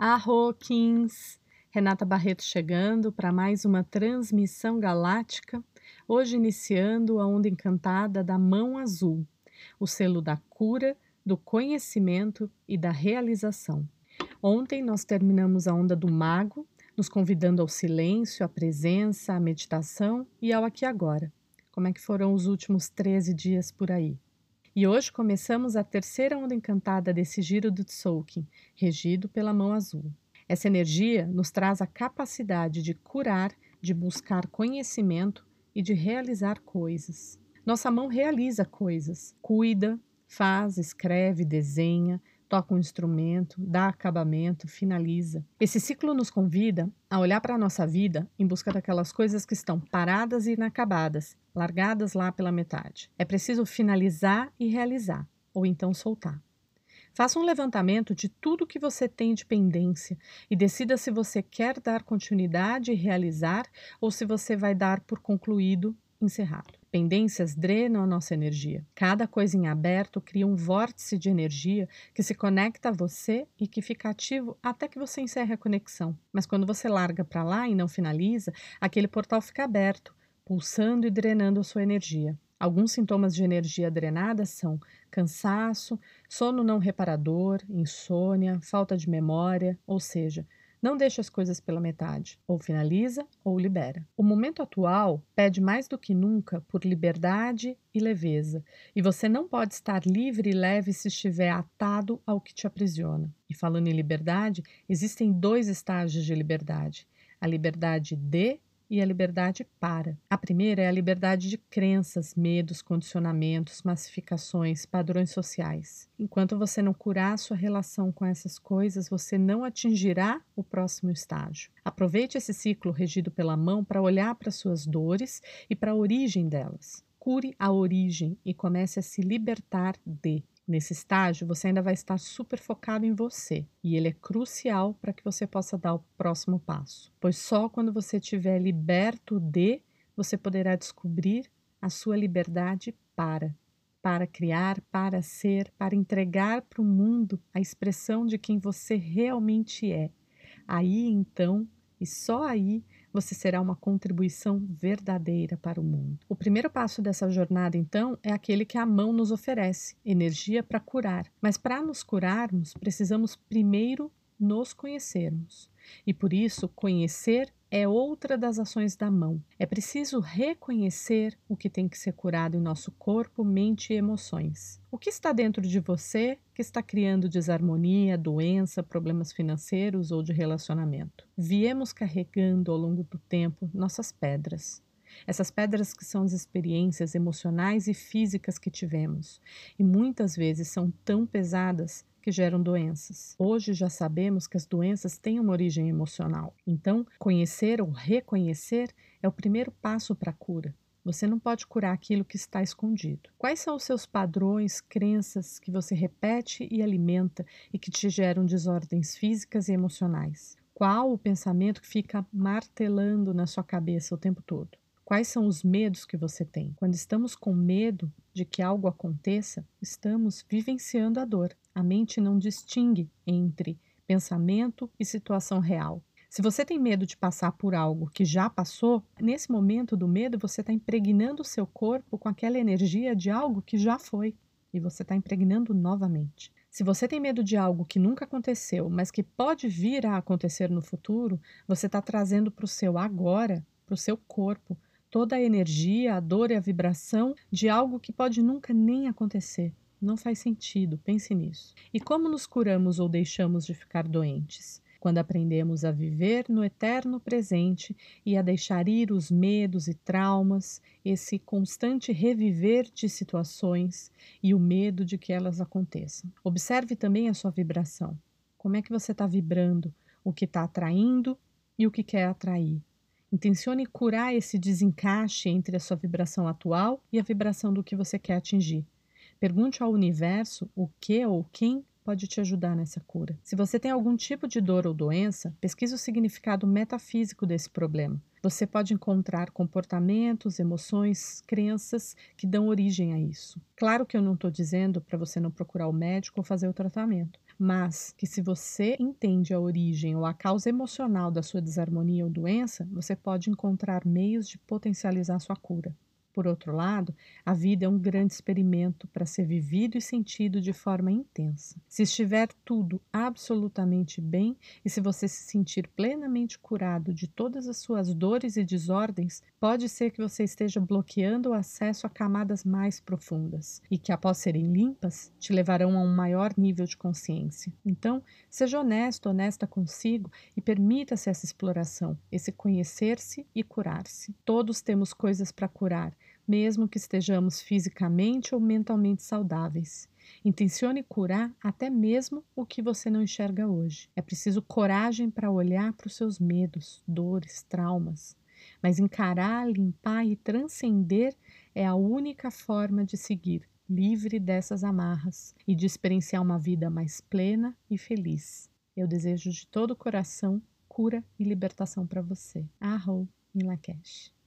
Arroquins! Renata Barreto chegando para mais uma transmissão galáctica, hoje iniciando a onda encantada da mão azul, o selo da cura, do conhecimento e da realização. Ontem nós terminamos a onda do mago, nos convidando ao silêncio, à presença, à meditação e ao aqui agora. Como é que foram os últimos 13 dias por aí? E hoje começamos a terceira onda encantada desse giro do Tzolk'in, regido pela mão azul. Essa energia nos traz a capacidade de curar, de buscar conhecimento e de realizar coisas. Nossa mão realiza coisas, cuida, faz, escreve, desenha, toca um instrumento, dá acabamento, finaliza. Esse ciclo nos convida a olhar para a nossa vida em busca daquelas coisas que estão paradas e inacabadas, largadas lá pela metade. É preciso finalizar e realizar, ou então soltar. Faça um levantamento de tudo que você tem de pendência e decida se você quer dar continuidade e realizar ou se você vai dar por concluído, encerrado. Pendências drenam a nossa energia. Cada coisa em aberto cria um vórtice de energia que se conecta a você e que fica ativo até que você encerre a conexão. Mas quando você larga para lá e não finaliza, aquele portal fica aberto, pulsando e drenando a sua energia. Alguns sintomas de energia drenada são cansaço, sono não reparador, insônia, falta de memória, ou seja, não deixe as coisas pela metade, ou finaliza ou libera. O momento atual pede mais do que nunca por liberdade e leveza, e você não pode estar livre e leve se estiver atado ao que te aprisiona. E falando em liberdade, existem dois estágios de liberdade: a liberdade de e a liberdade para. A primeira é a liberdade de crenças, medos, condicionamentos, massificações, padrões sociais. Enquanto você não curar sua relação com essas coisas, você não atingirá o próximo estágio. Aproveite esse ciclo regido pela mão para olhar para suas dores e para a origem delas. Cure a origem e comece a se libertar de. Nesse estágio, você ainda vai estar super focado em você e ele é crucial para que você possa dar o próximo passo, pois só quando você estiver liberto de, você poderá descobrir a sua liberdade para. Para criar, para ser, para entregar para o mundo a expressão de quem você realmente é. Aí então, e só aí, você será uma contribuição verdadeira para o mundo. O primeiro passo dessa jornada, então, é aquele que a mão nos oferece: energia para curar. Mas para nos curarmos, precisamos primeiro nos conhecermos. E por isso, conhecer é outra das ações da mão. É preciso reconhecer o que tem que ser curado em nosso corpo, mente e emoções. O que está dentro de você que está criando desarmonia, doença, problemas financeiros ou de relacionamento? Viemos carregando ao longo do tempo nossas pedras. Essas pedras que são as experiências emocionais e físicas que tivemos, e muitas vezes são tão pesadas que geram doenças. Hoje já sabemos que as doenças têm uma origem emocional. Então, conhecer ou reconhecer é o primeiro passo para a cura. Você não pode curar aquilo que está escondido. Quais são os seus padrões, crenças que você repete e alimenta e que te geram desordens físicas e emocionais? Qual o pensamento que fica martelando na sua cabeça o tempo todo? Quais são os medos que você tem? Quando estamos com medo de que algo aconteça, estamos vivenciando a dor. A mente não distingue entre pensamento e situação real. Se você tem medo de passar por algo que já passou, nesse momento do medo você está impregnando o seu corpo com aquela energia de algo que já foi e você está impregnando novamente. Se você tem medo de algo que nunca aconteceu, mas que pode vir a acontecer no futuro, você está trazendo para o seu agora, para o seu corpo, toda a energia, a dor e a vibração de algo que pode nunca nem acontecer. Não faz sentido, pense nisso. E como nos curamos ou deixamos de ficar doentes? Quando aprendemos a viver no eterno presente e a deixar ir os medos e traumas, esse constante reviver de situações e o medo de que elas aconteçam. Observe também a sua vibração. Como é que você está vibrando? O que está atraindo e o que quer atrair? Intencione curar esse desencaixe entre a sua vibração atual e a vibração do que você quer atingir. Pergunte ao universo o que ou quem pode te ajudar nessa cura. Se você tem algum tipo de dor ou doença, pesquise o significado metafísico desse problema. Você pode encontrar comportamentos, emoções, crenças que dão origem a isso. Claro que eu não estou dizendo para você não procurar o médico ou fazer o tratamento, mas que se você entende a origem ou a causa emocional da sua desarmonia ou doença, você pode encontrar meios de potencializar sua cura. Por outro lado, a vida é um grande experimento para ser vivido e sentido de forma intensa. Se estiver tudo absolutamente bem e se você se sentir plenamente curado de todas as suas dores e desordens, pode ser que você esteja bloqueando o acesso a camadas mais profundas e que, após serem limpas, te levarão a um maior nível de consciência. Então, seja honesto, honesta consigo e permita-se essa exploração, esse conhecer-se e curar-se. Todos temos coisas para curar mesmo que estejamos fisicamente ou mentalmente saudáveis. Intencione curar até mesmo o que você não enxerga hoje. É preciso coragem para olhar para os seus medos, dores, traumas. Mas encarar, limpar e transcender é a única forma de seguir livre dessas amarras e de experienciar uma vida mais plena e feliz. Eu desejo de todo o coração cura e libertação para você. Arro em Lakesh.